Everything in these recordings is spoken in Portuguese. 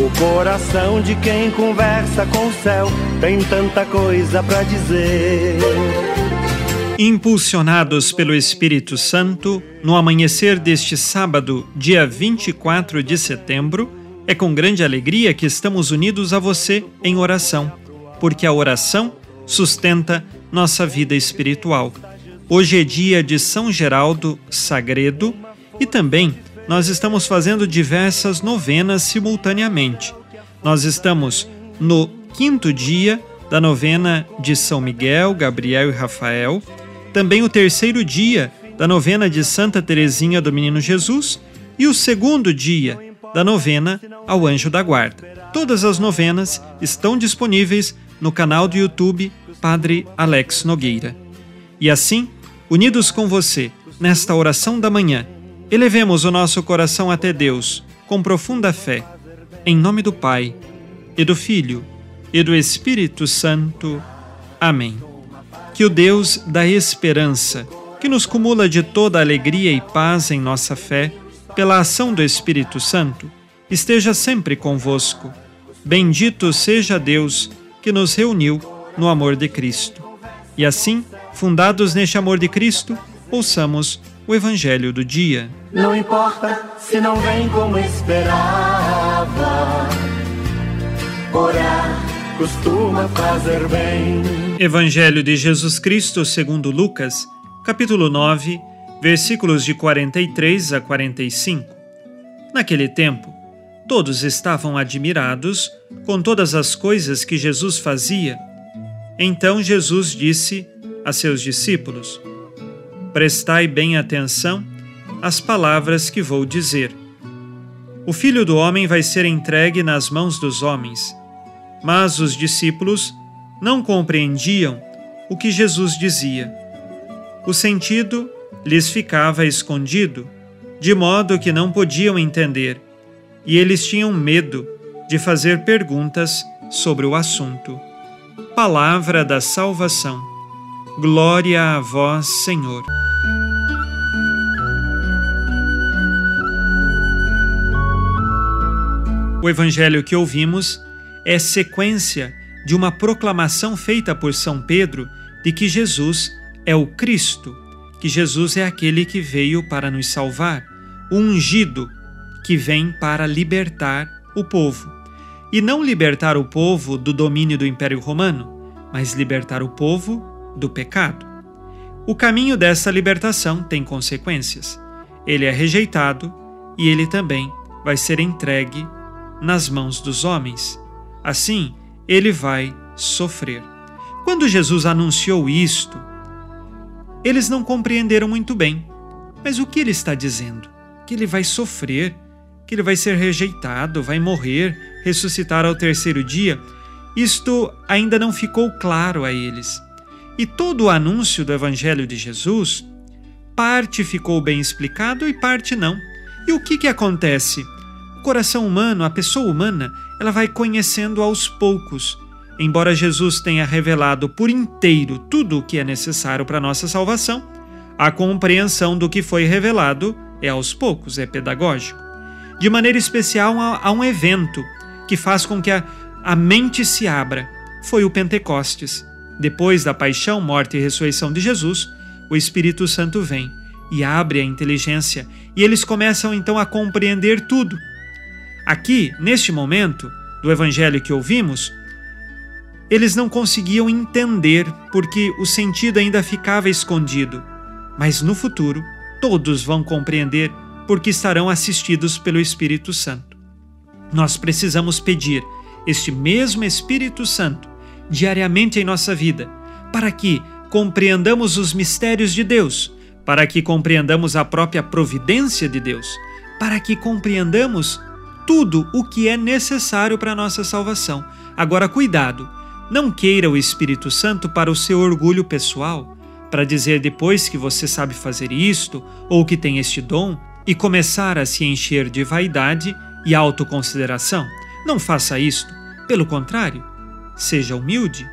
O coração de quem conversa com o céu tem tanta coisa para dizer. Impulsionados pelo Espírito Santo, no amanhecer deste sábado, dia 24 de setembro, é com grande alegria que estamos unidos a você em oração, porque a oração sustenta nossa vida espiritual. Hoje é dia de São Geraldo Sagredo e também nós estamos fazendo diversas novenas simultaneamente. Nós estamos no quinto dia da novena de São Miguel, Gabriel e Rafael, também o terceiro dia da novena de Santa Teresinha do Menino Jesus e o segundo dia da novena ao Anjo da Guarda. Todas as novenas estão disponíveis no canal do YouTube Padre Alex Nogueira. E assim, unidos com você nesta oração da manhã, elevemos o nosso coração até Deus com profunda fé, em nome do Pai, e do Filho, e do Espírito Santo. Amém. Que o Deus da esperança, que nos cumula de toda alegria e paz em nossa fé, pela ação do Espírito Santo, esteja sempre convosco. Bendito seja Deus que nos reuniu no amor de Cristo. E assim, fundados neste amor de Cristo, ouçamos o Evangelho do dia. Não importa se não vem como esperava, orar costuma fazer bem. Evangelho de Jesus Cristo segundo Lucas, capítulo 9, versículos de 43 a 45. Naquele tempo, todos estavam admirados com todas as coisas que Jesus fazia. Então Jesus disse a seus discípulos: Prestai bem atenção às palavras que vou dizer. O filho do homem vai ser entregue nas mãos dos homens. Mas os discípulos não compreendiam o que Jesus dizia. O sentido lhes ficava escondido, de modo que não podiam entender, e eles tinham medo de fazer perguntas sobre o assunto. Palavra da salvação. Glória a vós, Senhor. O evangelho que ouvimos é sequência de uma proclamação feita por São Pedro de que Jesus é o Cristo que Jesus é aquele que veio para nos salvar, o ungido que vem para libertar o povo. E não libertar o povo do domínio do Império Romano, mas libertar o povo do pecado. O caminho dessa libertação tem consequências. Ele é rejeitado e ele também vai ser entregue nas mãos dos homens. Assim, ele vai sofrer. Quando Jesus anunciou isto, eles não compreenderam muito bem. Mas o que ele está dizendo? Que ele vai sofrer, que ele vai ser rejeitado, vai morrer, ressuscitar ao terceiro dia? Isto ainda não ficou claro a eles. E todo o anúncio do Evangelho de Jesus, parte ficou bem explicado e parte não. E o que, que acontece? O coração humano, a pessoa humana, ela vai conhecendo aos poucos embora Jesus tenha revelado por inteiro tudo o que é necessário para nossa salvação, a compreensão do que foi revelado é aos poucos, é pedagógico. De maneira especial, há um evento que faz com que a, a mente se abra. Foi o Pentecostes. Depois da paixão, morte e ressurreição de Jesus, o Espírito Santo vem e abre a inteligência e eles começam então a compreender tudo. Aqui, neste momento do evangelho que ouvimos, eles não conseguiam entender porque o sentido ainda ficava escondido. Mas no futuro, todos vão compreender porque estarão assistidos pelo Espírito Santo. Nós precisamos pedir este mesmo Espírito Santo diariamente em nossa vida, para que compreendamos os mistérios de Deus, para que compreendamos a própria providência de Deus, para que compreendamos tudo o que é necessário para a nossa salvação. Agora, cuidado! Não queira o Espírito Santo para o seu orgulho pessoal, para dizer depois que você sabe fazer isto ou que tem este dom e começar a se encher de vaidade e autoconsideração. Não faça isto. Pelo contrário, seja humilde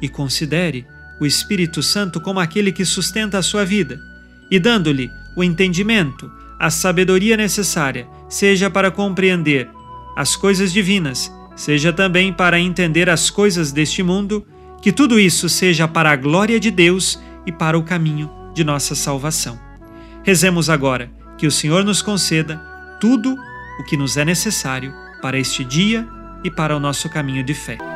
e considere o Espírito Santo como aquele que sustenta a sua vida e dando-lhe o entendimento, a sabedoria necessária, seja para compreender as coisas divinas, seja também para entender as coisas deste mundo, que tudo isso seja para a glória de Deus e para o caminho de nossa salvação. Rezemos agora que o Senhor nos conceda tudo o que nos é necessário para este dia e para o nosso caminho de fé.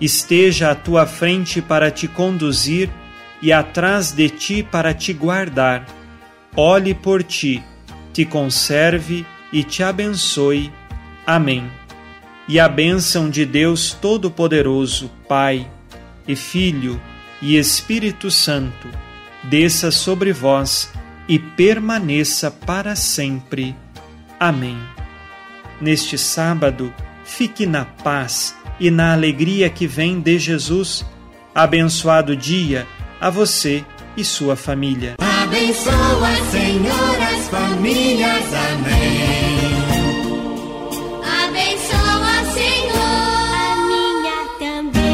esteja à tua frente para te conduzir e atrás de ti para te guardar. Olhe por ti, te conserve e te abençoe. Amém. E a bênção de Deus Todo-Poderoso, Pai e Filho e Espírito Santo, desça sobre vós e permaneça para sempre. Amém. Neste sábado, fique na paz e na alegria que vem de Jesus. Abençoado dia a você e sua família. Abençoa, Senhor, as famílias. Amém. Abençoa, Senhor, a minha também.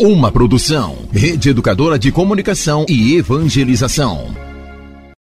Uma produção, Rede Educadora de Comunicação e Evangelização.